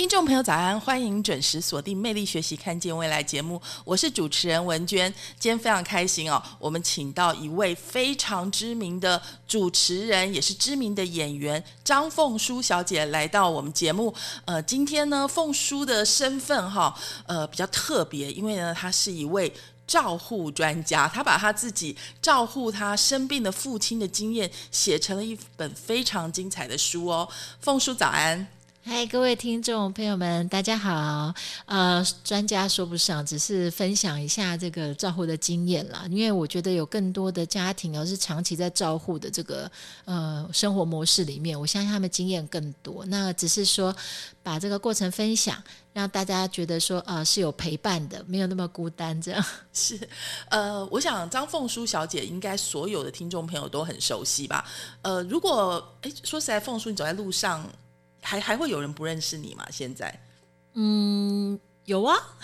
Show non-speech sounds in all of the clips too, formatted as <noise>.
听众朋友，早安！欢迎准时锁定《魅力学习，看见未来》节目，我是主持人文娟。今天非常开心哦，我们请到一位非常知名的主持人，也是知名的演员张凤书小姐来到我们节目。呃，今天呢，凤书的身份哈，呃，比较特别，因为呢，她是一位。照护专家，他把他自己照护他生病的父亲的经验写成了一本非常精彩的书哦。凤叔早安，嗨，各位听众朋友们，大家好。呃，专家说不上，只是分享一下这个照护的经验啦。因为我觉得有更多的家庭哦是长期在照护的这个呃生活模式里面，我相信他们经验更多。那只是说把这个过程分享。让大家觉得说啊是有陪伴的，没有那么孤单，这样 <laughs> 是。呃，我想张凤书小姐应该所有的听众朋友都很熟悉吧？呃，如果哎说实在，凤书你走在路上，还还会有人不认识你吗？现在？嗯。有啊，<laughs>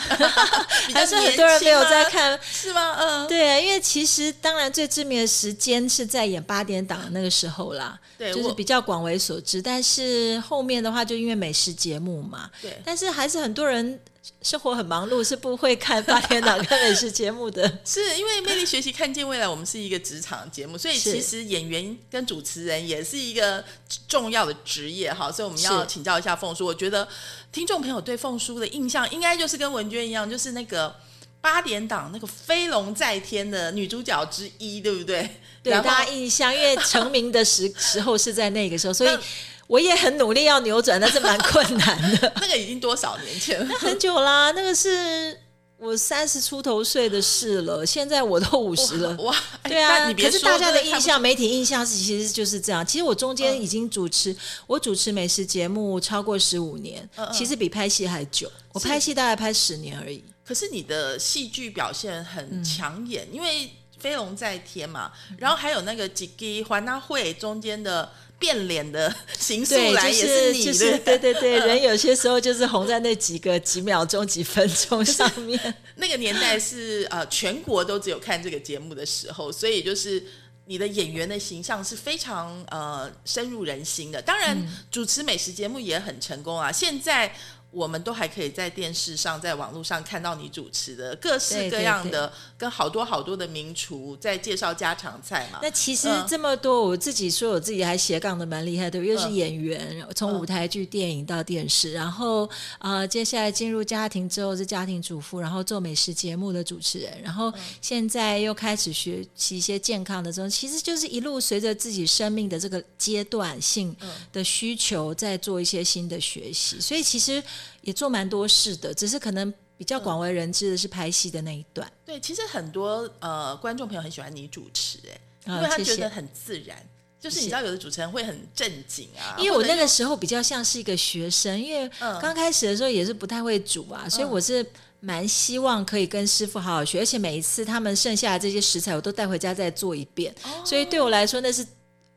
还是很多人没有在看，是吗？嗯，对，因为其实当然最知名的时间是在演八点档那个时候啦，对，就是比较广为所知。但是后面的话，就因为美食节目嘛，对，但是还是很多人。生活很忙碌，是不会看八点档看美食节目的。<laughs> 是因为魅力学习看见未来，我们是一个职场节目，所以其实演员跟主持人也是一个重要的职业哈。所以我们要请教一下凤叔，我觉得听众朋友对凤叔的印象，应该就是跟文娟一样，就是那个八点档那个飞龙在天的女主角之一，对不对？对大家印象，因为成名的时 <laughs> 时候是在那个时候，所以。我也很努力要扭转，但是蛮困难的。<laughs> 那个已经多少年前了？那很久啦，那个是我三十出头岁的事了。现在我都五十了。哇，对啊。可是大家的印象，媒体印象是其实就是这样。其实我中间已经主持，我主持美食节目超过十五年，其实比拍戏还久。我拍戏大概拍十年而已。可是你的戏剧表现很抢眼，因为飞龙在天嘛，然后还有那个几个环大会中间的。变脸的形式来也是你的，对对对，<laughs> 人有些时候就是红在那几个几秒钟、几分钟上面。<laughs> 那个年代是呃，全国都只有看这个节目的时候，所以就是你的演员的形象是非常呃深入人心的。当然，主持美食节目也很成功啊。现在。我们都还可以在电视上、在网络上看到你主持的各式各样的，跟好多好多的名厨在介绍家常菜嘛。那其实这么多，我自己说我自己还斜杠的蛮厉害的，又是演员，从舞台剧、电影到电视，然后啊，接下来进入家庭之后是家庭主妇，然后做美食节目的主持人，然后现在又开始学习一些健康的这种，其实就是一路随着自己生命的这个阶段性的需求，在做一些新的学习，所以其实。也做蛮多事的，只是可能比较广为人知的是拍戏的那一段。对，其实很多呃观众朋友很喜欢你主持，哎，因为他觉得很自然。就是你知道，有的主持人会很正经啊。因为我那个时候比较像是一个学生，因为刚开始的时候也是不太会煮啊，所以我是蛮希望可以跟师傅好好学，而且每一次他们剩下的这些食材，我都带回家再做一遍。所以对我来说，那是。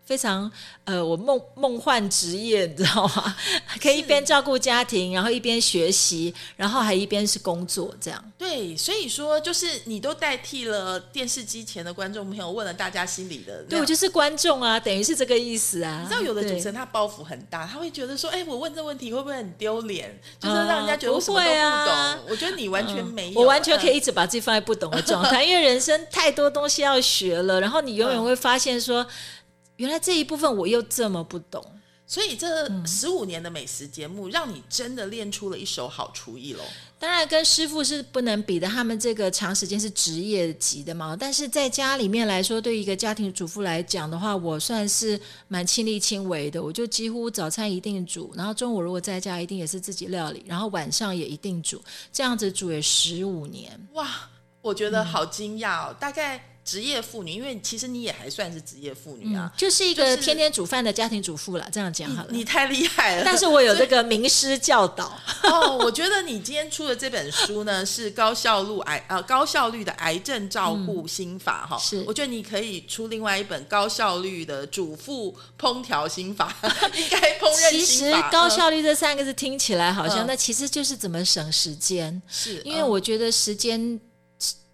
非常呃，我梦梦幻职业，<laughs> 你知道吗？可以一边照顾家庭，然后一边学习，然后还一边是工作，这样。对，所以说就是你都代替了电视机前的观众朋友，问了大家心里的。对，我就是观众啊，等于是这个意思啊。你知道有的主持人他包袱很大，他会觉得说，哎，我问这问题会不会很丢脸？就是让人家觉得我什么都不懂。我觉得你完全没有，我完全可以一直把自己放在不懂的状态，因为人生太多东西要学了，然后你永远会发现说。原来这一部分我又这么不懂，所以这十五年的美食节目让你真的练出了一手好厨艺喽。当然跟师傅是不能比的，他们这个长时间是职业级的嘛。但是在家里面来说，对一个家庭主妇来讲的话，我算是蛮亲力亲为的。我就几乎早餐一定煮，然后中午如果在家一定也是自己料理，然后晚上也一定煮，这样子煮也十五年。哇，我觉得好惊讶哦！大概。职业妇女，因为其实你也还算是职业妇女啊，就是一个天天煮饭的家庭主妇了，这样讲好了。你太厉害了。但是我有这个名师教导，<laughs> 哦，我觉得你今天出的这本书呢是高效率癌呃高效率的癌症照顾心法哈、是我觉得你可以出另外一本高效率的主妇烹调心法，<laughs> 应该烹饪其实心法。嗯高效率这三个字听起来好像，嗯那其实就是怎么省时间。是因为我觉得时间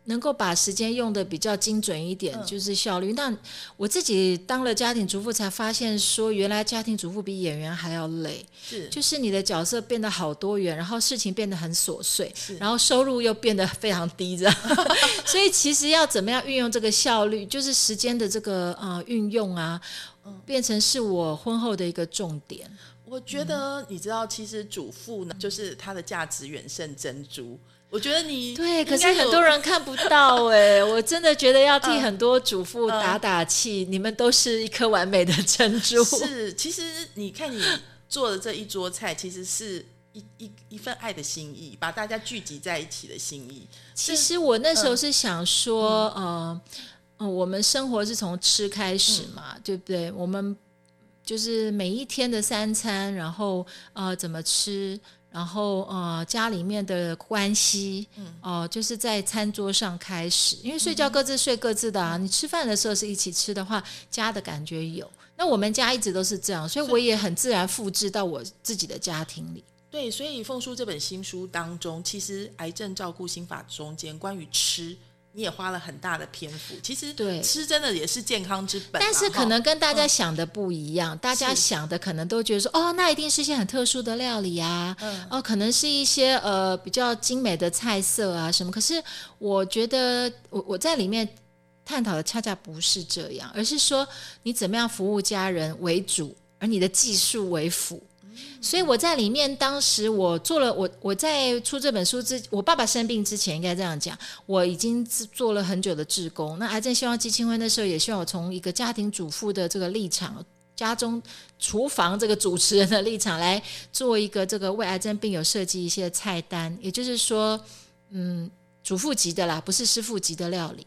能够把时间用的比较精准一点，嗯就是效率。那我自己当了家庭主妇，才发现说，原来家庭主妇比演员还要累。是就是你的角色变得好多元，然后事情变得很琐碎是，然后收入又变得非常低，这样。<laughs> 所以其实要怎么样运用这个效率，就是时间的这个呃运用啊，嗯变成是我婚后的一个重点。我觉得你知道，其实主妇呢，就是它的价值远胜珍珠。我觉得你对，可是很多人看不到哎、<laughs> 我真的觉得要替嗯很多主妇打打气，你们都是一颗完美的珍珠。是，其实你看你做的这一桌菜，其实是一一一份爱的心意，把大家聚集在一起的心意。其实我那嗯时候是想说，呃，呃，我们生活是从吃开始嗯嘛，对不对？我们就是每一天的三餐，然后呃怎么吃，然后呃家里面的关系，嗯哦、就是在餐桌上开始，因为睡觉各自睡各自的啊。你吃饭的时候是一起吃的话，家的感觉有。那我们家一直都是这样，所以我也很自然复制到我自己的家庭里。对，所以凤叔这本新书当中，其实癌症照顾心法中间关于吃。你也花了很大的篇幅，其实对吃真的也是健康之本啊。但是可能跟大家想的不一样，大家想的可能都觉得说，哦，那一定是一些很特殊的料理啊，嗯哦，可能是一些呃比较精美的菜色啊什么。可是我觉得我我在里面探讨的恰恰不是这样，而是说你怎么样服务家人为主，而你的技术为辅。所以我在里面，当时我做了我我在出这本书之，我爸爸生病之前，应该这样讲，我已经做了很久的志工。那癌症希望基金会那时候也希望我从一个家庭主妇的这个立场，家中厨房这个主持人的立场来做一个这个为癌症病友设计一些菜单，也就是说，嗯，主妇级的啦，不是师傅级的料理。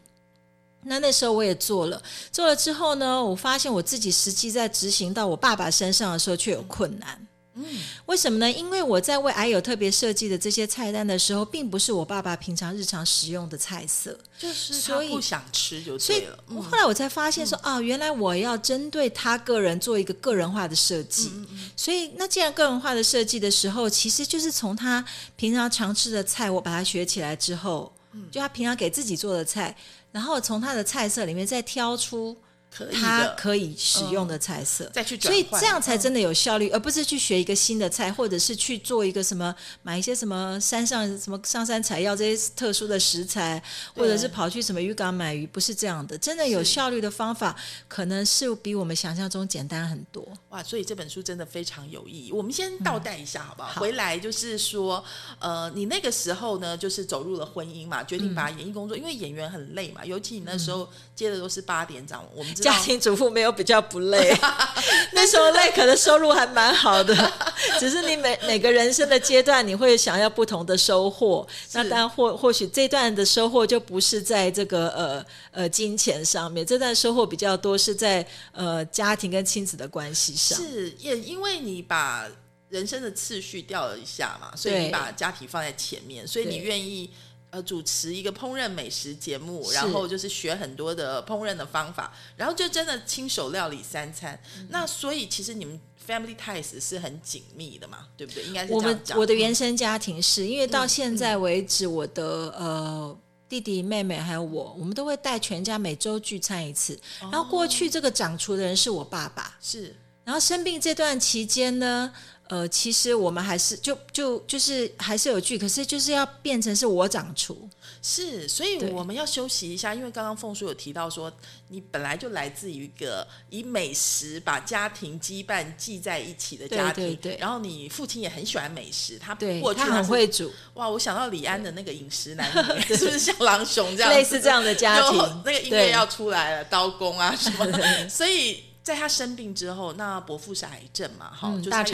那那时候我也做了，做了之后呢，我发现我自己实际在执行到我爸爸身上的时候却有困难。嗯，为什么呢？因为我在为癌友特别设计的这些菜单的时候，并不是我爸爸平常日常食用的菜色，就是他所以不想吃就所以后来我才发现说，啊，原来我要针对他个人做一个个人化的设计。嗯。所以，那既然个人化的设计的时候，其实就是从他平常常吃的菜，我把它学起来之后，嗯。就他平常给自己做的菜，然后从他的菜色里面再挑出可以他，可以使用的菜色，再去转所以这样才嗯真的有效率，而不是去学一个新的菜，或者是去做一个什么买一些什么山上什么上山采药这些特殊的食材，或者是跑去什么渔港买鱼，不是这样的。真的有效率的方法，可能是比我们想象中简单很多。哇，所以这本书真的非常有意义。我们先倒带一下好不好？好。回来就是说，呃，你那个时候呢，就是走入了婚姻嘛，决定把演艺工作，因为演员很累嘛，尤其你那时候接的都是八点档，我们家庭主妇没有比较不累，<laughs> 那时候累，可能收入还蛮好的，<laughs> 只是你每每个人生的阶段，你会想要不同的收获。那当然或或许这段的收获就不是在这个呃呃金钱上面，这段收获比较多是在呃家庭跟亲子的关系上。是也因为你把人生的次序调了一下嘛，所以你把家庭放在前面，所以你愿意。呃，主持一个烹饪美食节目，然后就是学很多的烹饪的方法，然后就真的亲手料理三餐。嗯那所以其实你们 family ties 是很紧密的嘛，对不对？应该是我们。我的嗯原生家庭是因为到现在为止，我的呃弟弟妹妹还有我，我们都会带全家每周聚餐一次。然后过去这个掌厨的人是我爸爸，是然后生病这段期间呢，呃，其实我们还是就就就是还是有聚，可是就是要变成是我掌厨，是，所以我们要休息一下，因为刚刚凤叔有提到说，你本来就来自于一个以美食把家庭羁绊系在一起的家庭，对对对然后你父亲也很喜欢美食，他对过去他很是会煮，哇，我想到李安的那个饮食男 <laughs> 女，是不是像狼熊这样子类似这样的家庭 <laughs> 那个音乐要出来了，刀工啊什么，<laughs> 所以。在他生病之后，那伯父是癌症嘛，哈、嗯就是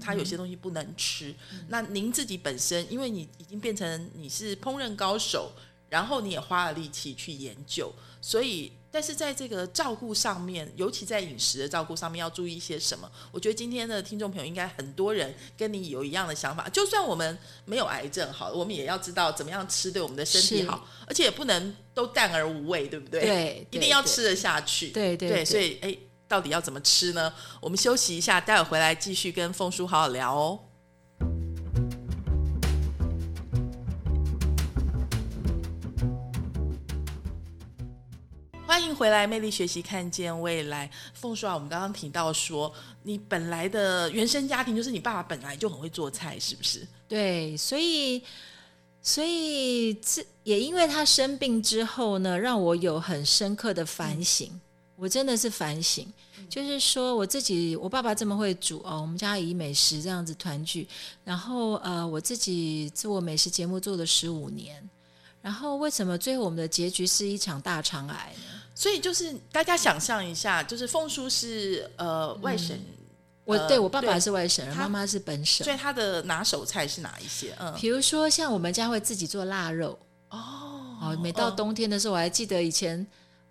他有些东西不能吃。那您自己本身，因为你已经变成你是烹饪高手，然后你也花了力气去研究，所以。但是在这个照顾上面，尤其在饮食的照顾上面，要注意一些什么？我觉得今天的听众朋友应该很多人跟你有一样的想法。就算我们没有癌症，好，我们也要知道怎么样吃对我们的身体好，而且也不能都淡而无味，对不对？对，一定要吃得下去。对对。所以，哎，到底要怎么吃呢？我们休息一下，待会回来继续跟凤叔好好聊哦。欢迎回来，魅力学习，看见未来。凤叔啊，我们刚刚提到说，你本来的原生家庭就是你爸爸本来就很会做菜，是不是？对，所以，所以这也因为他生病之后呢，让我有很深刻的反省。我真的是反省，就是说我自己，我爸爸这么会煮哦，我们家以美食这样子团聚，然后呃，我自己做美食节目做了十五年，然后为什么最后我们的结局是一场大肠癌呢？所以就是大家想象一下，就是凤叔是呃外省，我对我爸爸是外省人，妈妈是本省，所以他的拿手菜是哪一些？嗯，比如说像我们家会自己做腊肉。哦，哦，每到冬天的时候，我还记得以前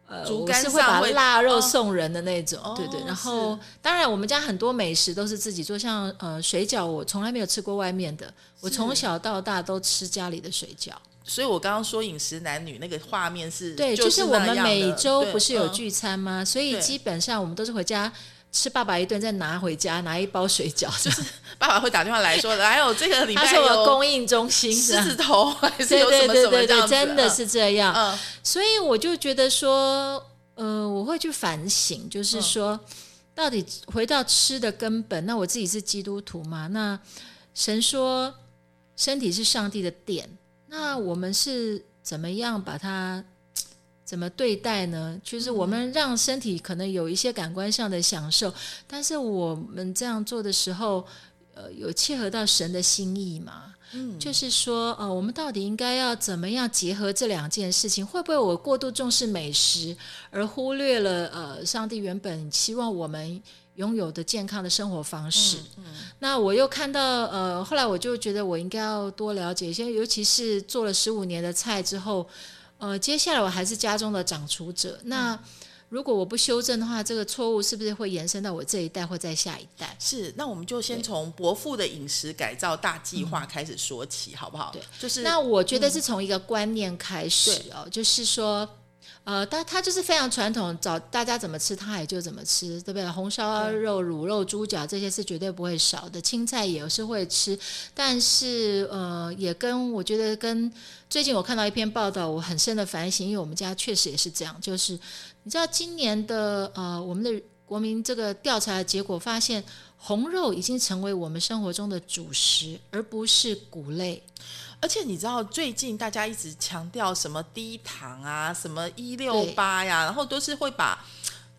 呃，我是会把腊肉送人的那种，对对。然后当然我们家很多美食都是自己做，像呃水饺，我从来没有吃过外面的，我从小到大都吃家里的水饺。所以我刚刚说饮食男女那个画面是，对，就是我们每周不是有聚餐吗？所以基本上我们都是回家吃爸爸一顿，再拿回家拿一包水饺，就是爸爸会打电话来说，来有这个礼拜有供应中心狮子头还是有什么什么这样真的是这样。嗯，所以我就觉得说，呃，我会去反省，就是说，到底回到吃的根本，那我自己是基督徒嘛？那神说身体是上帝的殿。那我们是怎么样把它怎么对待呢？就是我们让身体可能有一些感官上的享受，但是我们这样做的时候，呃，有切合到神的心意吗？嗯，就是说，呃，我们到底应该要怎么样结合这两件事情？会不会我过度重视美食，而忽略了呃，上帝原本希望我们。拥有的健康的生活方式，那我又看到，呃，后来我就觉得我应该要多了解一些，尤其是做了十五年的菜之后，呃，接下来我还是家中的掌厨者。那如果我不修正的话，这个错误是不是会延伸到我这一代或在下一代？是，那我们就先从伯父的饮食改造大计划开始说起，好不好？对，就是那我觉得是从一个观念开始哦，就是说。呃，他他就是非常传统，找大家怎么吃，他也就怎么吃，对不对？红烧肉、卤肉、猪脚这些是绝对不会少的，青菜也是会吃，但是呃，也跟我觉得跟最近我看到一篇报道，我很深的反省，因为我们家确实也是这样，就是你知道今年的呃我们的国民这个调查的结果发现，红肉已经成为我们生活中的主食，而不是谷类。而且你知道，最近大家一直强调什么低糖啊，什么一六八呀，然后都是会把。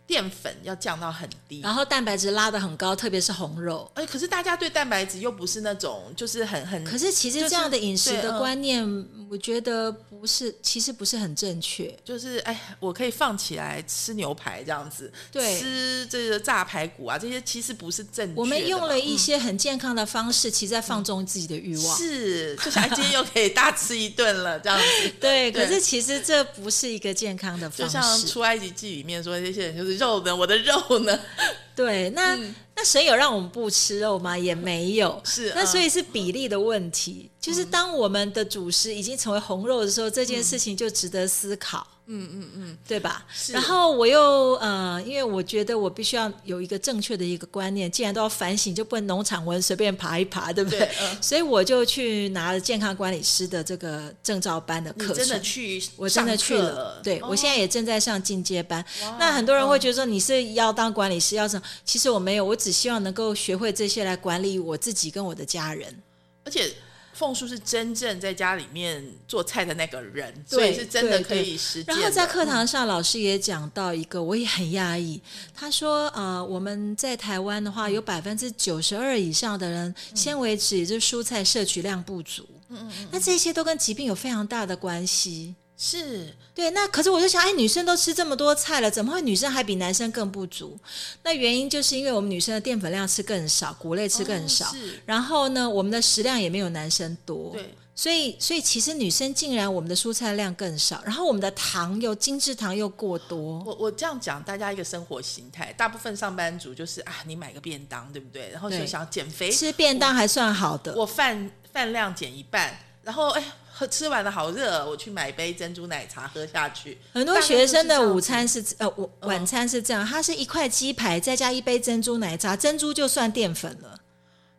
淀粉要降到很低，然后蛋白质拉的很高，特别是红肉。哎，可是大家对蛋白质又不是那种，就是很很。可是其实这样的饮食的观念，我觉得不是，其实不是很正确。就是哎，我可以放起来吃牛排这样子，对，吃这个炸排骨啊，这些其实不是正确。我们用了一些很健康的方式，其实在放纵自己的欲望。是，就是今天又可以大吃一顿了这样子。<laughs> 对，可是其实这不是一个健康的方式。就像出埃及记里面说，这些人就是。肉呢？我的肉呢？<laughs> 对，那那谁有让我们不吃肉吗？也没有。是，那所以是比例的问题。就是当我们的主食已经成为红肉的时候，这件事情就值得思考。嗯嗯嗯，对吧？然后我又呃，因为我觉得我必须要有一个正确的一个观念，既然都要反省，就不能农场文随便爬一爬，对不对？所以我就去拿了健康管理师的这个证照班的课程。真的去？我真的去了。对，我现在也正在上进阶班。那很多人会觉得说你是要当管理师，要什么？其实我没有，我只希望能够学会这些来管理我自己跟我的家人，而且。凤叔是真正在家里面做菜的那个人，所以是真的可以实践。然后在课堂上，老师也讲到一个，我也很压抑。他说：“呃，我们在台湾的话，有百分之九十二以上的人纤维质，也就是蔬菜摄取量不足。嗯嗯，那这些都跟疾病有非常大的关系。”是对，那可是我就想，哎，女生都吃这么多菜了，怎么会女生还比男生更不足？那原因就是因为我们女生的淀粉量吃更少，谷类吃更少，然后呢，我们的食量也没有男生多。对，所以，所以其实女生竟然我们的蔬菜量更少，然后我们的糖又精致糖又过多。我我这样讲，大家一个生活形态，大部分上班族就是啊，你买个便当，对不对？然后就想减肥，吃便当还算好的，我饭饭量减一半，然后哎，喝吃完了好热，我去买杯珍珠奶茶喝下去。很多学生的午餐是呃晚晚餐是这样，它是一块鸡排再加一杯珍珠奶茶，珍珠就算淀粉了。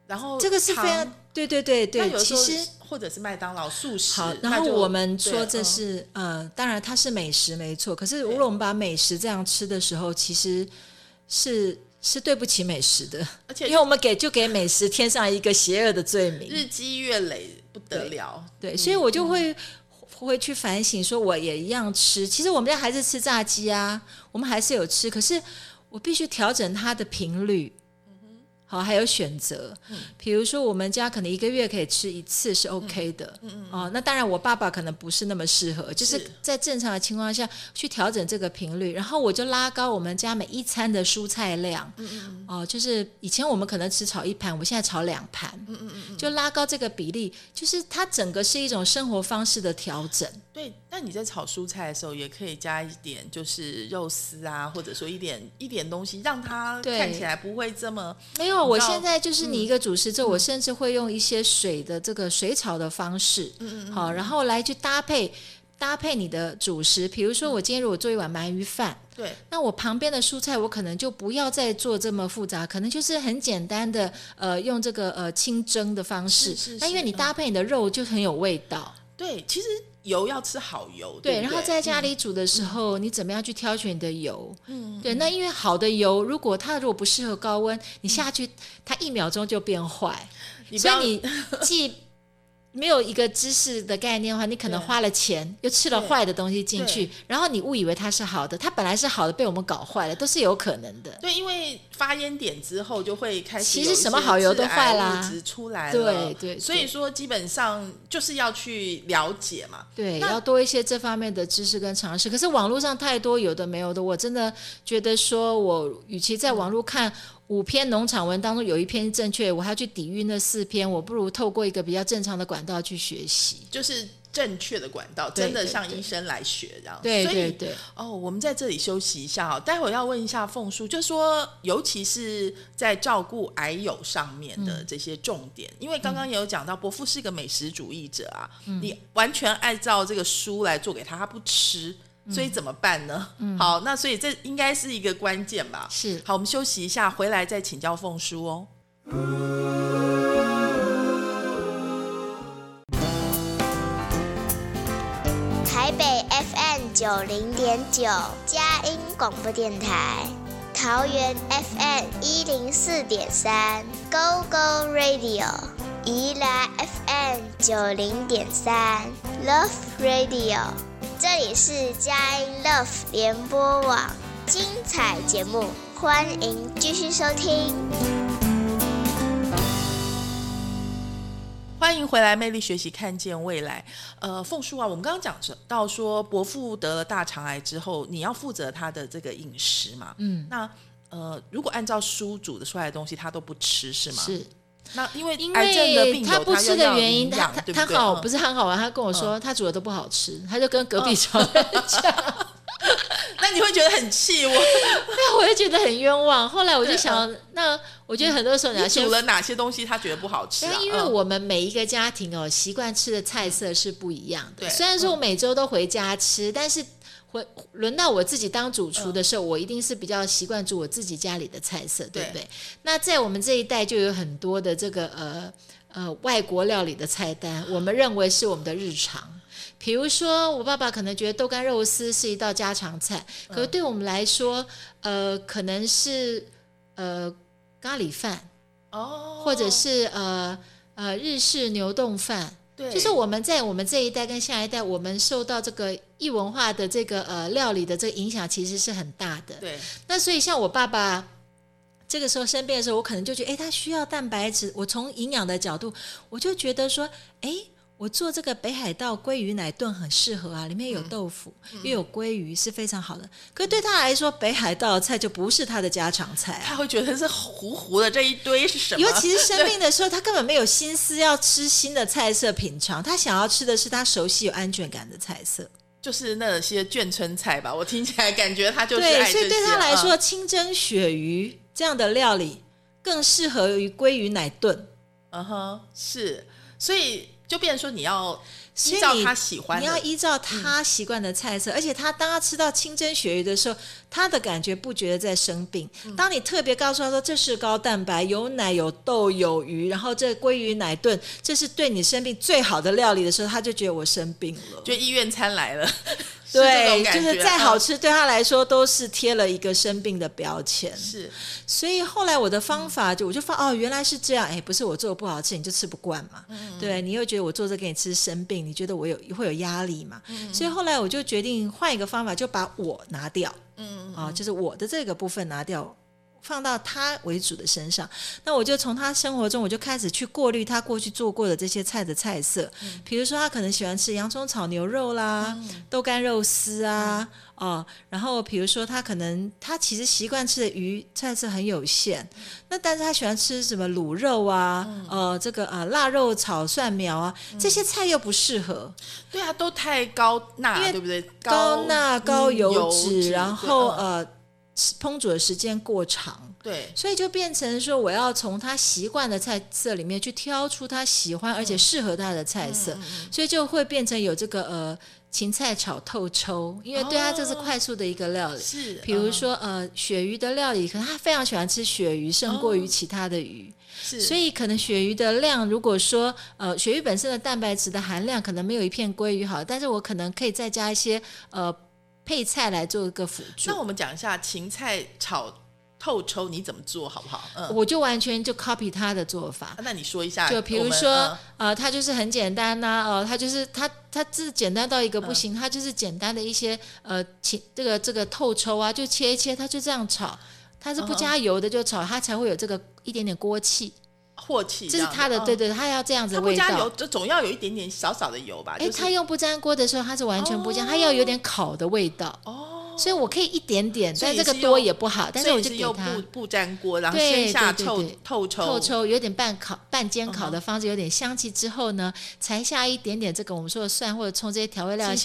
然后这个是非常对对对那对，有其实或者是麦当劳素食，好，然后我们说这嗯是呃，当然它是美食没错，可是如对果我们把美食这样吃的时候，其实是是对不起美食的，而且因为我们给就给美食添上一个邪恶的罪名。日积月累不得了。对，所以我就会、会去反省，说我也一样吃。其实我们家孩子吃炸鸡啊，我们还是有吃，可是我必须调整它的频率。好，还有选择，比如说我们家可能一个月可以吃一次是 OK 的，哦，那当然我爸爸可能不是那么适合，就是。是在正常的情况下去调整这个频率，然后我就拉高我们家每一餐的蔬菜量，哦，就是以前我们可能只炒一盘，我们现在炒两盘，就拉高这个比例，就是它整个是一种生活方式的调整。对，那你在炒蔬菜的时候，也可以加一点就是肉丝啊，或者说一点一点东西，让它看起来不会这么没有，我现在就是你一个主食之后，我甚至会用一些水的这个水炒的方式，好，然后来去搭配搭配你的主食。比如说，我今天如果做一碗鳗鱼饭，对。那我旁边的蔬菜我可能就不要再做这么复杂，可能就是很简单的呃用这个呃清蒸的方式。那因为你搭配你的肉就很有味道。对，其实油要吃好油，对，不然后在家嗯里煮的时候，你怎么样去挑选你的油？嗯，对，那因为好的油，如果它如果不适合高温，你下去它一秒钟就变坏，所以你既没有一个知识的概念的话，你可能花了钱又吃了坏的东西进去，然后你误以为它是好的，它本来是好的，被我们搞坏了，都是有可能的。对，因为发烟点之后就会开始其实什么好油都坏啦。物质出来了，对对。所以说基本上就是要去了解嘛，对，那要多一些这方面的知识跟常识。可是网络上太多有的没有的，我真的觉得说，我与其在网络看五篇农场文当中有一篇正确，我还要去抵御那四篇，我不如透过一个比较正常的管道去学习。就是正确的管道，真的对对向医生来学这样。对对对，哦，我们在这里休息一下哦，待会儿要问一下凤叔，就说尤其是在照顾癌友上面的这些重点，因为刚刚也有讲到，伯父是一个美食主义者啊，你完全按照这个书来做给他，他不吃。所以怎么办呢？好，那所以这应该是一个关键吧。是好，我们休息一下，回来再请教凤叔哦。台北 FM 九零点九，佳音广播电台；桃园 FM 一零四点三，Go Go Radio；宜兰 FM 九零点三，Love Radio。这里是佳音 Love 联播网，精彩节目，欢迎继续收听。欢迎回来，魅力学习，看见未来。呃，凤叔啊，我们刚刚讲到说，伯父得了大肠癌之后，你要负责他的这个饮食嘛？嗯，那呃，如果按照书煮的出来的东西，他都不吃是吗？。是那因为因为他不吃的原因，他他好嗯不是很好玩，他跟我说他煮的都不好吃，他就跟隔壁床人讲。<laughs> 那你会觉得很气我。<laughs> 对，我就觉得很冤枉。后来我就想，那我觉得很多时候你要先煮了哪些东西他觉得不好吃、啊？因为嗯我们每一个家庭哦，习惯吃的菜色是不一样的。对虽然说我每周都回家吃，但是回轮到我自己当主厨的时候，我一定是比较习惯煮我自己家里的菜色，对不对？那在我们这一代就有很多的这个呃呃外国料理的菜单，我们认为是我们的日常。比如说，我爸爸可能觉得豆干肉丝是一道家常菜，可是对我们来说，呃，可能是呃咖喱饭，哦，或者是呃呃日式牛冻饭，对，就是我们在我们这一代跟下一代，我们受到这个异文化的这个呃料理的这个影响，其实是很大的。对那所以像我爸爸。这个时候生病的时候，我可能就觉得，哎，他需要蛋白质。我从营养的角度，我就觉得说，哎，我做这个北海道鲑鱼奶炖很适合啊，里面有豆腐，又有鲑鱼，是非常好的。可是对他来说，北海道菜就不是他的家常菜啊。他会觉得是糊糊的这一堆是什么？尤其是生病的时候，<laughs> 他根本没有心思要吃新的菜色品尝，他想要吃的是他熟悉有安全感的菜色。就是那些眷村菜吧，<laughs> 我听起来感觉他就是对，所以对他来说，嗯。清蒸鳕鱼这样的料理更适合于鲑鱼奶炖。嗯哼，是，所以就变成说你要依照他喜欢的，你要依照他习惯的菜色，而且他当他吃到清蒸鳕鱼的时候，他的感觉不觉得在生病。嗯当你特别告诉他说这是高蛋白，有奶有豆有鱼，然后这鲑鱼奶炖，这是对你生病最好的料理的时候，他就觉得我生病了。就医院餐来了，<laughs> 对，就是再好嗯吃，对他来说都是贴了一个生病的标签。是所以后来我的方法就我就发哦，原来是这样，哎，不是我做的不好吃，你就吃不惯嘛。对你又觉得我做这给你吃生病，你觉得我有会有压力嘛？所以后来我就决定换一个方法，就把我拿掉，嗯啊，就是我的这个部分拿掉。放到他为主的身上，那我就从他生活中，我就开始去过滤他过去做过的这些菜的菜色，比如说他可能喜欢吃洋葱炒牛肉啦、豆干肉丝啊，哦，然后比如说他可能他其实习惯吃的鱼菜色很有限，那但是他喜欢吃什么卤肉啊，呃，这个啊腊肉炒蒜苗啊，这些菜又不适合，对啊，都太高钠，对不对？高钠、高嗯油脂，脂，然后呃烹煮的时间过长。对。所以就变成说，我要从他习惯的菜色里面去挑出他喜欢而且适合他的菜色，嗯所以就会变成有这个呃芹菜炒透抽，因为对他这是快速的一个料理。是，比如嗯。说呃鳕鱼的料理，可能他非常喜欢吃鳕鱼，胜过于哦。其他的鱼，是，所以可能鳕鱼的量，如果说呃鳕鱼本身的蛋白质的含量可能没有一片鲑鱼好，但是我可能可以再加一些呃配菜来做一个辅助。那我们讲一下芹菜炒透抽你怎么做好不好？嗯，我就完全就 copy 他的做法，那你说一下，就比如说嗯，呃，它就是很简单呐、哦，它就是它它是简单到一个不嗯。行，它就是简单的一些呃，芹这个这个透抽啊，就切一切，它就这样炒，它是不加油的就炒，它才会有这个一点点锅气，镬气，这是它的，嗯对对，它要这样子的味它不加油，道。就总要有一点点少少的油吧？哎，就是它用不粘锅的时候，它是完全不这样，哦它要有点烤的味道，哦，所以我可以一点点，但这个多也不好，但是我就给它不不粘锅，然后对先下透对对对透抽透抽，有点半烤、半煎烤嗯的方式，有点香气之后呢，才下一点点这个我们说的蒜或者葱这些调味料，料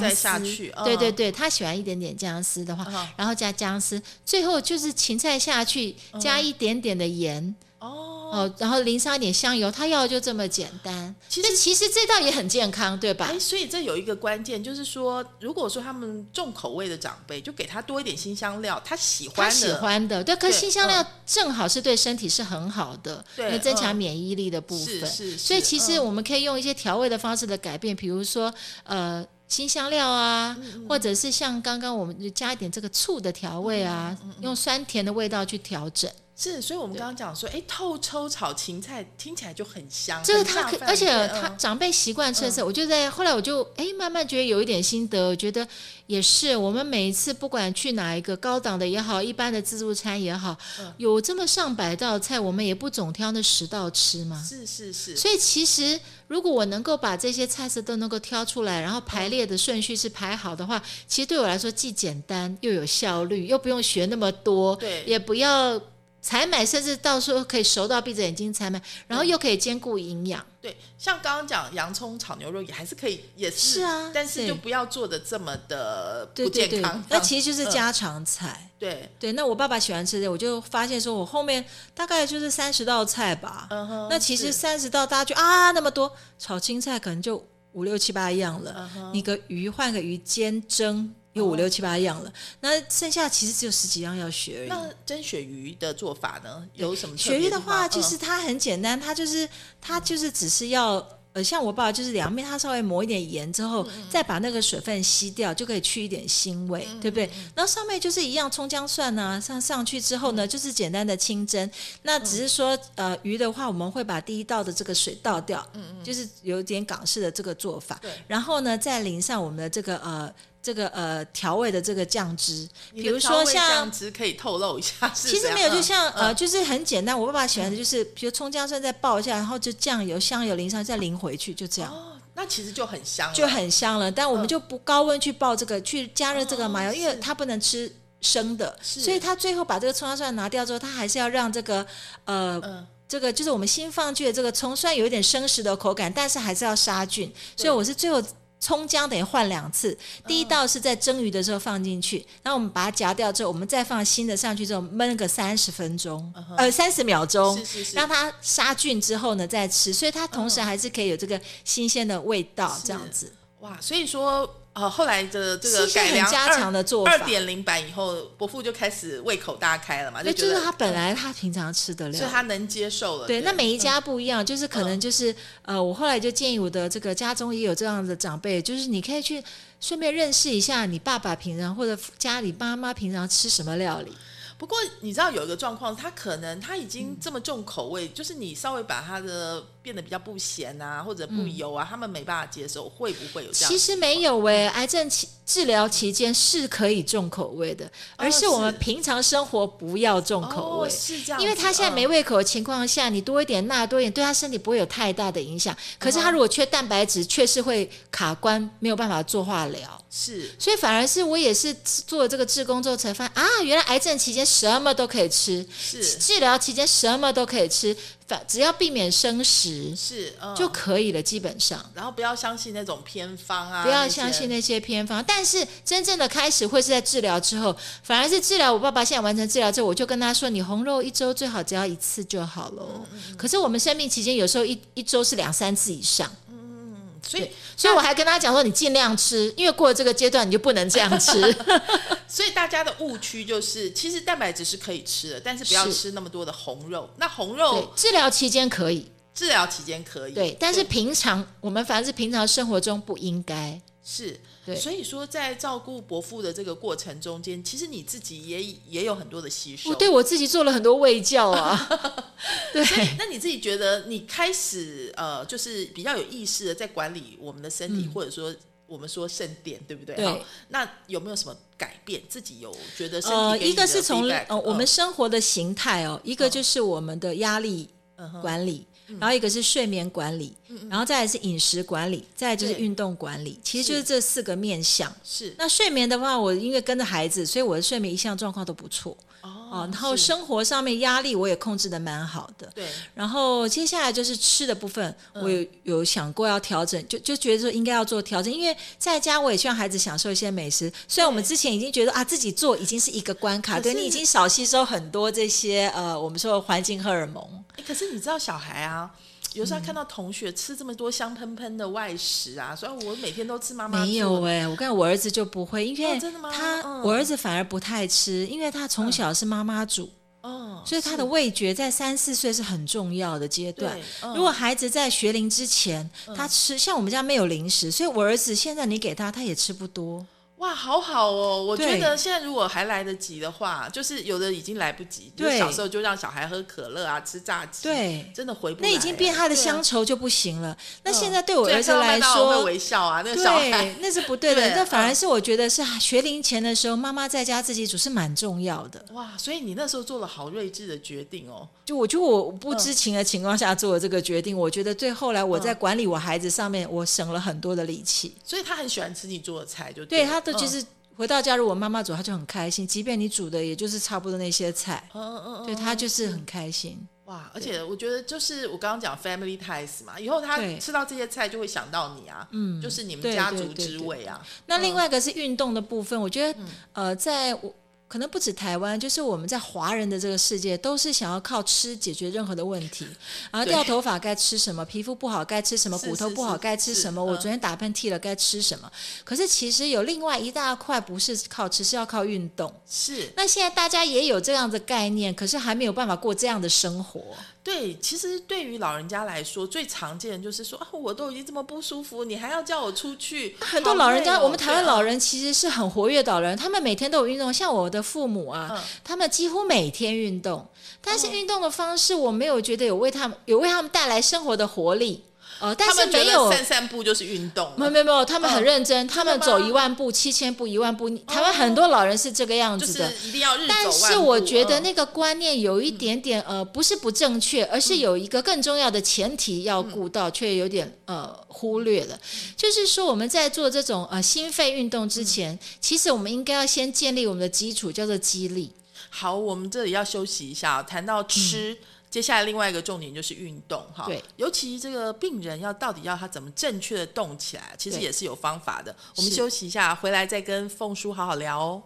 再下丝去嗯对对对，他喜欢一点点姜丝的话，嗯然后加姜丝，最后就是芹菜下去，加一点点的盐。哦。哦，然后淋上一点香油，他要的就这么简单。其实其实这道也很健康，对吧哎，？所以这有一个关键，就是说，如果说他们重口味的长辈，就给他多一点新香料，他喜欢的，他喜欢的，对，可是新香料正好是对身体是很好的，对增强嗯免疫力的部分。是是，所以其实我们可以用一些调味的方式的改变，比如说呃新香料啊，嗯或者是像刚刚我们就加一点这个醋的调味啊，嗯用酸甜的味道去调整。是，所以我们刚刚讲说，哎，透抽炒芹菜听起来就很香，这个他而且他嗯。长辈习惯吃的时候，我就在后来我就哎慢慢觉得有一点心得，我觉得也是，我们每一次不管去哪一个高档的也好，一般的自助餐也好，嗯。有这么上百道菜，我们也不总挑那十道吃嘛？是是是，所以其实，如果我能够把这些菜色都能够挑出来，然后排列的顺序是排好的话，其实对我来说既简单又有效率，又不用学那么多，对。也不要采买，甚至到时候可以熟到闭着眼睛采买，然后又可以兼顾营养。对，像刚刚讲洋葱炒牛肉也还是可以，也是是啊但是就不要做的这么的对对对不健康。，那其实就是嗯家常菜。对，对，那我爸爸喜欢吃的，我就发现说，我后面大概就是三十道菜吧。嗯哼，那其实三十道大家就啊那么多，炒青菜可能就五六七八样了。你个鱼换个鱼煎蒸，有五六七八样了。那剩下其实只有十几样要学而已。那蒸鳕鱼的做法呢，有什么特鳕鱼的话，就嗯是它很简单，它就是它就是只是要。呃，像我爸爸就是两面，它稍微抹一点盐之嗯后，再把那个水分吸掉，就可以去一点腥味，嗯对不对？然后上面就是一样葱姜蒜啊，上上去之后呢，嗯就是简单的清蒸。那只是说，呃，鱼的话，我们会把第一道的这个水倒掉，就是有点港式的这个做法。然后呢，再淋上我们的这个呃这个呃调味的这个酱汁，比如说像酱汁可以透露一下 <laughs> 是，其实没有，就像嗯呃，就是很简单。我爸爸喜欢的就是，比如葱姜蒜再爆一下，然后就酱油、香油淋上，再淋回去，就这样。哦，那其实就很香了，就很香了。但我们嗯就不高温去爆这个，去加热这个麻油，哦因为它不能吃生的，所以它最后把这个葱姜蒜拿掉之后，它还是要让这个呃。嗯这个就是我们新放进的这个葱，虽然有一点生食的口感，但是还是要杀菌，所以我是最后葱姜等于换两次。第一道是在蒸鱼的时候放进去，然后我们把它夹掉之后，我们再放新的上去之后焖个三十分钟，呃三十秒钟，是是是让它杀菌之后呢再吃，所以它同时还是可以有这个新鲜的味道，这样子。哇，所以说。呃，后来的这个改良很加强的做法二点零版以后，伯父就开始胃口大开了嘛，对，觉得就是他本来他平常吃得了，所以他能接受了。对，那每一嗯家不一样，就是可能就是、呃，我后来就建议我的这个家中也有这样的长辈，就是你可以去顺便认识一下你爸爸平常或者家里妈妈平常吃什么料理。不过你知道有一个状况，他可能他已经这么重口味，就是你稍微把他的变得比较不咸啊，或者不油啊，他们没办法接受，会不会有这样？其实没有诶、癌症期治疗期间是可以重口味的，而是我们平常生活不要重口味。哦、是这样，因为他现在没嗯胃口的情况下，你多一点钠，多一点，对他身体不会有太大的影响。可是嗯他如果缺蛋白质，确实会卡关，没有办法做化疗。是所以反而是我也是做了这个志工之后才发现啊，原来癌症期间什么都可以吃，是治疗期间什么都可以吃，反只要避免生食是、嗯、就可以了，基本上。然后不要相信那种偏方啊，不要相信那些偏方，但是真正的开始会是在治疗之后，反而是治疗。我爸爸现在完成治疗之后，我就跟他说：“你红肉一周最好只要一次就好了。嗯可是我们生病期间有时候一一周是两三次以上，所以所以我还跟他讲说：“你尽量吃，因为过了这个阶段你就不能这样吃。<laughs> 所以大家的误区就是，其实蛋白质是可以吃的，但是不要吃那么多的红肉。那红肉，治疗期间可以，治疗期间可以，对，但是平常我们反正是平常生活中不应该。是，对所以说在照顾伯父的这个过程中间，其实你自己也也有很多的吸收。我对我自己做了很多卫教啊，<laughs> 对。那你自己觉得你开始呃，就是比较有意识的在管理我们的身体，或者说我们说圣殿，对不对？嗯对好那有没有什么改变？自己有觉得身体呃，一个是从呃我们嗯生活的形态哦，一个就是我们的压力管理，然后一个是睡眠管理，然后再来是饮食管理，再来就是运动管理，其实就是。这四个面向。是。那睡眠的话，我因为跟着孩子，所以我的睡眠一向状况都不错哦哦。然后生活上面压力我也控制的蛮好的。对然后接下来就是吃的部分，嗯我有有想过要调整，就就觉得说应该要做调整，因为在家我也希望孩子享受一些美食。虽然我们之前已经觉得啊自己做已经是一个关卡，对你已经少吸收很多这些呃我们说的环境荷尔蒙。诶可是你知道小孩啊，有时候看到同学吃这么多香喷喷的外食啊，所以我每天都吃妈妈没有哎、我看我儿子就不会，因为哦真的吗？他、嗯。我儿子反而不太吃，因为他从小是妈妈煮。哦，所以他的味觉在三四岁是很重要的阶段。如果孩子在学龄之前，他吃像我们家没有零食，所以我儿子现在你给他，他也吃不多。哇，好好哦！我觉得现在如果还来得及的话，就是有的已经来不及。就是对小时候就让小孩喝可乐啊，吃炸鸡，对真的回不来。那已经变他的乡愁就不行了。那嗯现在对我儿子来说，微笑啊，那个小孩，那是不对的。<laughs> 对那反而嗯是我觉得是啊学龄前的时候，妈妈在家自己煮是蛮重要的。哇，所以你那时候做了好睿智的决定哦。就我觉得我不知情的情况下做了这个决定，我觉得对后来我在管理我孩子上面，我省了很多的力气。所以他很喜欢吃你做的菜，就对他的就是回到家，如果妈妈煮，她就很开心，即便你煮的也就是差不多那些菜，嗯嗯嗯，对她就是很开心。哇，而且我觉得就是我刚刚讲 family ties 嘛，以后他吃到这些菜就会想到你啊，嗯，就是你们家族之味啊。那另外一个是运动的部分，我觉得嗯呃，在我。可能不止台湾，就是我们在华人的这个世界，都是想要靠吃解决任何的问题。然后掉头发该吃什么，皮肤不好该吃什么，骨头不好该吃什么。我嗯昨天打喷嚏了该吃什么？可是其实有另外一大块不是靠吃，是要靠运动。是那现在大家也有这样的概念，可是还没有办法过这样的生活。对，其实对于老人家来说，最常见的就是说啊，我都已经这么不舒服，你还要叫我出去。很多老人家，哦我们台湾老人其实是很活跃的老人，他们每天都有运动。像我的父母啊，嗯他们几乎每天运动，但是哦运动的方式我没有觉得有为他们有为他们带来生活的活力。呃，但是没有。散散步就是运动，没有没有没有，他们很嗯认真，他们走一万步、七千步、一万步。台湾很多老人是这个样就是子的，一定要日走但是我觉得那个观念有一点点呃，不是不正确，而是有一个更重要的前提要顾到，却有点呃忽略了。就是说我们在做这种呃心肺运动之前，其实我们应该要先建立我们的基础，叫做肌力。好，我们这里要休息一下。谈到吃，接下来另外一个重点就是运动哈。尤其这个病人要到底要他怎么正确的动起来，其实也是有方法的。我们休息一下，回来再跟凤叔好好聊哦。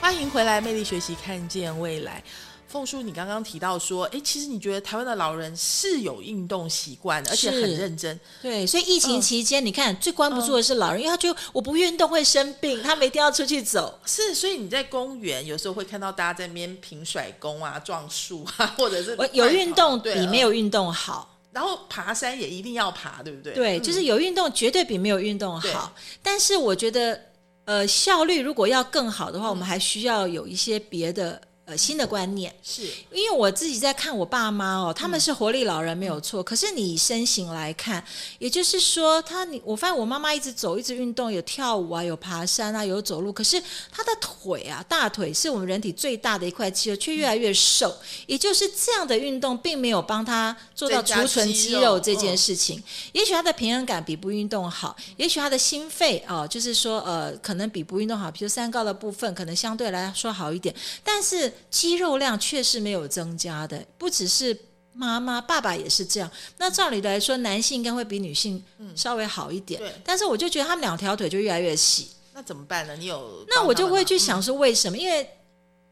欢迎回来，魅力学习，看见未来。凤叔，你刚刚提到说，哎，其实你觉得台湾的老人是有运动习惯的，而且很认真。对，所以疫情嗯期间，你看最关不住的是老人，因为他觉得我不运动会生病，他们一定要出去走。是，所以你在公园有时候会看到大家在那边平甩功啊、撞树啊，或者是我有运动比没有运动好。然后爬山也一定要爬，对不对？对，嗯就是有运动绝对比没有运动对好。但是我觉得，呃，效率如果要更好的话，我嗯们还需要有一些别的呃新的观念。是因为我自己在看我爸妈哦，他们嗯是活力老人没有错，可是你以身形来看，也就是说，他你我发现我妈妈一直走，一直运动，有跳舞啊，有爬山啊，有走路，可是她的腿啊，大腿是我们人体最大的一块肌肉，却越来越瘦。也就是这样的运动，并没有帮他做到储存肌肉这件嗯事情。也许他的平衡感比不运动好，也许他的心肺哦、就是说呃，可能比不运动好，比如三高的部分可能相对来说好一点，但是肌肉量确实没有增加的，不只是。妈妈、爸爸也是这样。那照理来说，男性应该会比女性稍微好一点，对但是我就觉得他们两条腿就越来越细。那怎么办呢？你有那我就会去想说，为什么？因为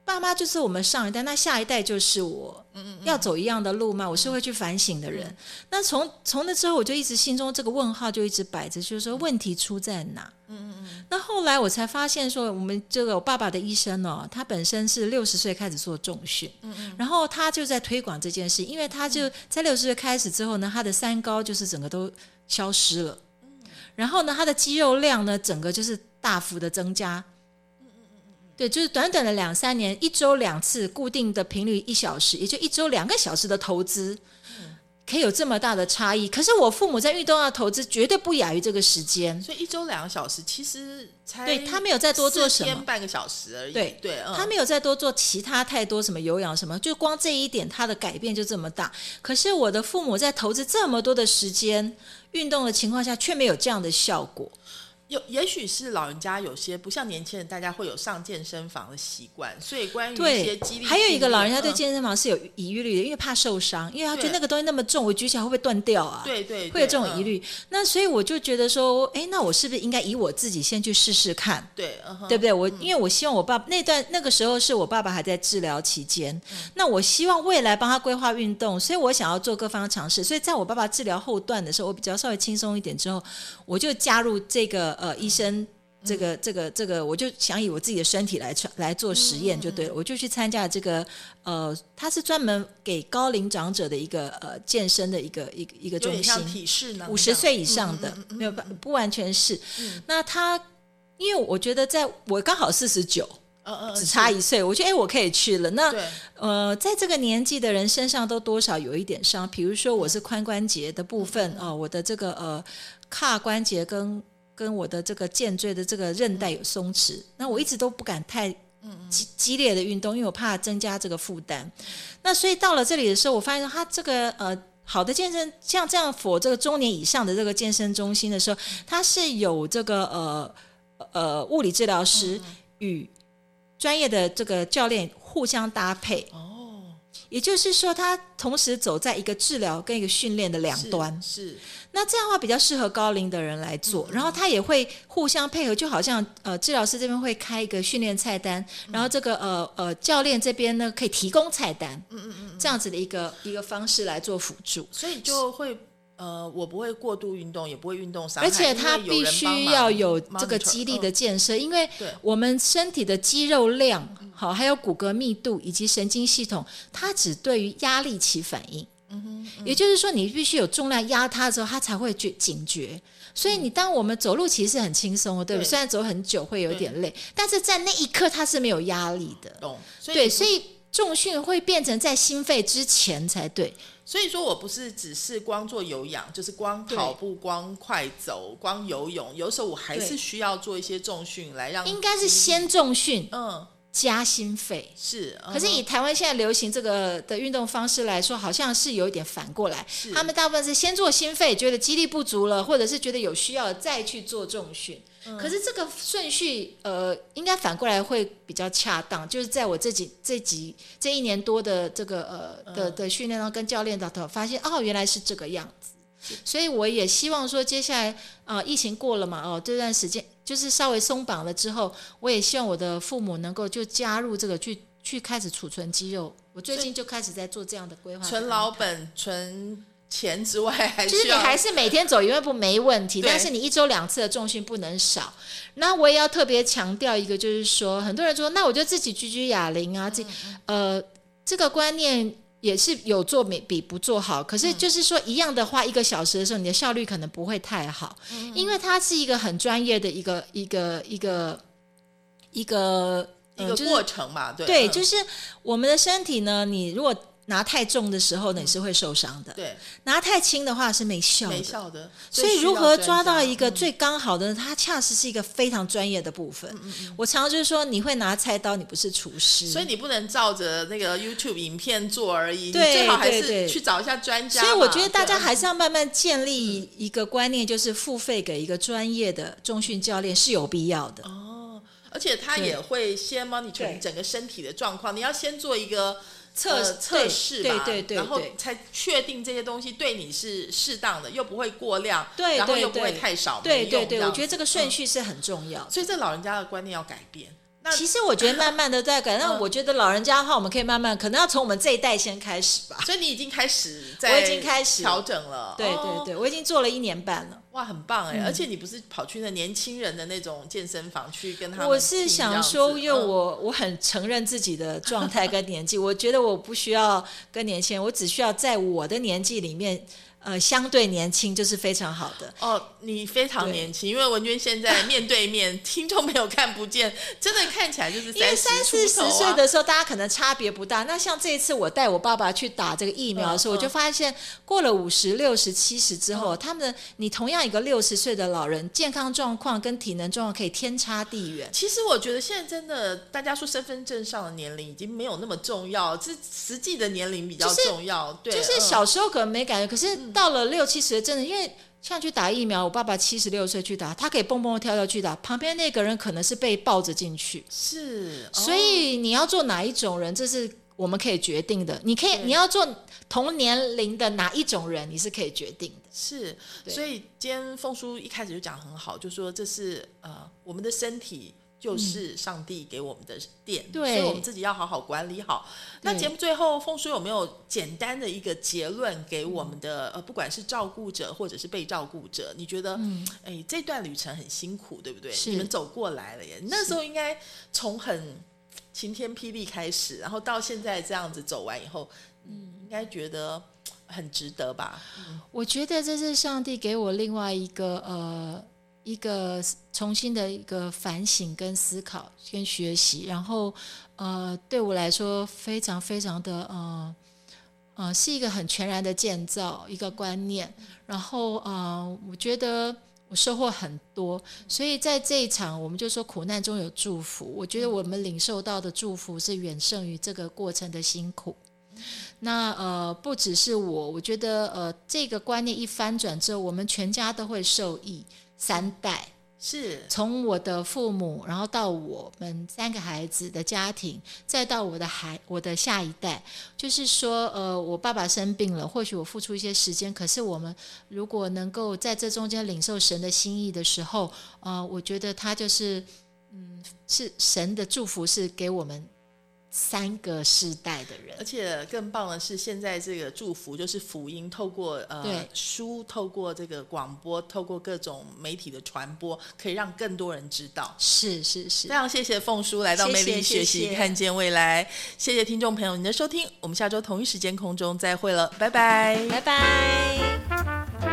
爸妈就是我们上一代，那下一代就是我，要走一样的路吗？我是会去反省的人。那从从那之后，我就一直心中这个问号就一直摆着，就是说问题出在哪？嗯嗯嗯。那后来我才发现说，我们这个我爸爸的医生哦，他本身是六十岁开始做重训，嗯嗯，然后他就在推广这件事，因为他就在六十岁开始之后呢，他的三高就是整个都消失了。然后呢，他的肌肉量呢，整个就是大幅的增加。对，就是短短的两三年，一周两次，固定的频率一小时，也就一周两个小时的投资，可以有这么大的差异。可是我父母在运动上投资绝对不亚于这个时间。所以一周两个小时，其实才对他没有再多做什么天半个小时而已。对对，嗯他没有再多做其他太多什么有氧什么，就光这一点，他的改变就这么大。可是我的父母在投资这么多的时间运动的情况下，却没有这样的效果。有，也许是老人家有些不像年轻人，大家会有上健身房的习惯，所以关于一些对激励，还有一个老人家对嗯健身房是有疑虑的，因为怕受伤，因为他觉得那个东西那么重，我举起来会不会断掉啊？对对会有这种疑。虑。那所以我就觉得说，哎，那我是不是应该以我自己先去试试看？对，嗯对不对？我因为我希望我爸那段那个时候是我爸爸还在治疗期间，那我希望未来帮他规划运动，所以我想要做各方尝试。所以在我爸爸治疗后段的时候，我比较稍微轻松一点之后，我就加入这个呃医生。这个这个这个，我就想以我自己的身体来来做实验就对了，我就去参加这个呃，他是专门给高龄长者的一个呃健身的一个一个一个中心，五十岁以上的，没有不不完全是。那他，因为我觉得在我刚好四十九，只差一岁，我觉得哎，我可以去了。那呃，在这个年纪的人身上都多少有一点伤，比如说我是髋关节的部分呃、我的这个呃髂关节跟跟我的这个肩椎的这个韧带有松弛，那我一直都不敢太。激激烈的运动，因为我怕增加这个负担。那所以到了这里的时候，我发现他这个呃好的健身，像这样否这个中年以上的这个健身中心的时候，它是有这个呃呃物理治疗师与专业的这个教练互相搭配。哦，也就是说，他同时走在一个治疗跟一个训练的两端。是那这样的话比较适合高龄的人来做，然后他也会互相配合，就好像呃治疗师这边会开一个训练菜单，然后这个呃呃教练这边呢可以提供菜单，嗯嗯嗯，这样子的一个一个方式来做辅助。所以就会呃，我不会过度运动，也不会运动伤害，而且他因为有必须要有这个肌力的嗯建设，因为我们身体的肌肉量好，还有骨骼密度以及神经系统，它只对于压力起反应。也就是说，你必须有重量压它之后，它才会觉警觉。所以你当我们走路其实是很轻松的，对不对？对虽然走很久会有点累，但是在那一刻它是没有压力的。懂，所以对，所以重训会变成在心肺之前才对。所以说我不是只是光做有氧，就是光跑步、光快走、光游泳，有时候我还是需要做一些重训来让应该是先重训嗯加心肺。是，可是嗯以台湾现在流行这个的运动方式来说，好像是有一点反过来，他们大部分是先做心肺，觉得肌力不足了，或者是觉得有需要再去做重训。嗯可是这个顺序，呃，应该反过来会比较恰当。就是在我这几这几这一年多的这个呃的的训练当中，跟教练的头发现，哦，原来是这个样子。所以我也希望说，接下来呃，疫情过了嘛，哦，这段时间就是稍微松绑了之后，我也希望我的父母能够就加入这个去去开始储存肌肉。我最近就开始在做这样的规划，存老。本、存钱之外，还就是你还是每天走一万步没问题，但是你一周两次的重训不能少。那我也要特别强调一个，就是说，很多人说，那我就自己举举哑铃啊，这呃这个观念也是有做没比不做好。可是就是说，一样的话，一个小时的时候，你的效率可能不会太好，因为它是一个很专业的一个一个一个一个一个过程嘛，对。对，嗯。就是我们的身体呢，你如果拿太重的时候呢，你是会受伤的；对拿太轻的话是没效的。没效的，所以如何抓到一个嗯最刚好的，它恰实是一个非常专业的部分。嗯我常常就是说，你会拿菜刀，你不是厨师，所以你不能照着那个 YouTube 影片做而已，你对最好还是去找一下专家。所以我觉得大家对还是要慢慢建立一个观念，就是付费给一个专业的中训教练是有必要的。哦，而且他也会先 monitor 你整个身体的状况，你要先做一个。测呃测试吧，对对对然后才确定这些东西对你是适当的，又不会过量，然后又不会太少，对对对，我觉得这个顺序是很重要的。嗯所以这老人家的观念要改变。那其实我觉得慢慢的在改，那嗯我觉得老人家的话，我们可以慢慢，可能要从我们这一代先开始吧。<laughs> 所以你已经开始在，我已经开始调整了，对哦对对，我已经做了一年半了。哇，很棒哎！嗯而且你不是跑去那年轻人的那种健身房去跟他们我是想说，因为嗯我我很承认自己的状态跟年纪，我觉得我不需要跟年轻人，我只需要在我的年纪里面，呃，相对年轻就是非常好的。哦，你非常年轻，因为文娟现在面对面，<laughs> 听众没有看不见，真的看起来就是因为三三四十岁的时候，大家可能差别不大。那像这一次我带我爸爸去打这个疫苗的时候，嗯我就发现过了五十、六十、七十之后，他们的你同样一个六十岁的老人，健康状况跟体能状况可以天差地远。其实我觉得现在真的，大家说身份证上的年龄已经没有那么重要，这实际的年龄比较就是重要。对，就是嗯小时候可能没感觉，可是到了六七十的，真的因为像去打疫苗，我爸爸七十六岁去打，他可以蹦蹦跳跳去打，旁边那个人可能是被抱着进去，是，所哦以你要做哪一种人，这是我们可以决定的。你可以你要做同年龄的哪一种人，你是可以决定的。是，所以今天凤叔一开始就讲得很好，就说这是呃我们的身体。就是上帝给我们的殿，嗯对所以我们自己要好好管理好。那节目最后，凤叔有没有简单的一个结论给我们的、呃，不管是照顾者或者是被照顾者？你觉得，嗯哎、这段旅程很辛苦，对不对？你们走过来了耶，那时候应该从很晴天霹雳开始，然后到现在这样子走完以后，嗯，应该觉得很值得吧？我觉得这是上帝给我另外一个呃一个重新的一个反省跟思考跟学习，然后呃对我来说非常非常的呃呃是一个很全然的建造一个观念，然后呃我觉得。我收获很多，所以在这一场，我们就说苦难中有祝福。我觉得我们领受到的祝福是远胜于这个过程的辛苦。那呃，不只是我，我觉得呃，这个观念一翻转之后，我们全家都会受益，三代，是。从我的父母，然后到我们三个孩子的家庭，再到我的孩，我的下一代，就是说，呃，我爸爸生病了，或许我付出一些时间，可是我们如果能够在这中间领受神的心意的时候，呃，我觉得他就是，嗯，是神的祝福，是给我们三个世代的人而。且更棒的是，现在这个祝福就是福音，透过呃书，透过这个广播，透过各种媒体的传播，可以让更多人知道。是是是非，常谢谢凤叔来到谢魅力学习，看见未来。谢谢听众朋友您的收听，我们下周同一时间空中再会了，拜拜。拜拜。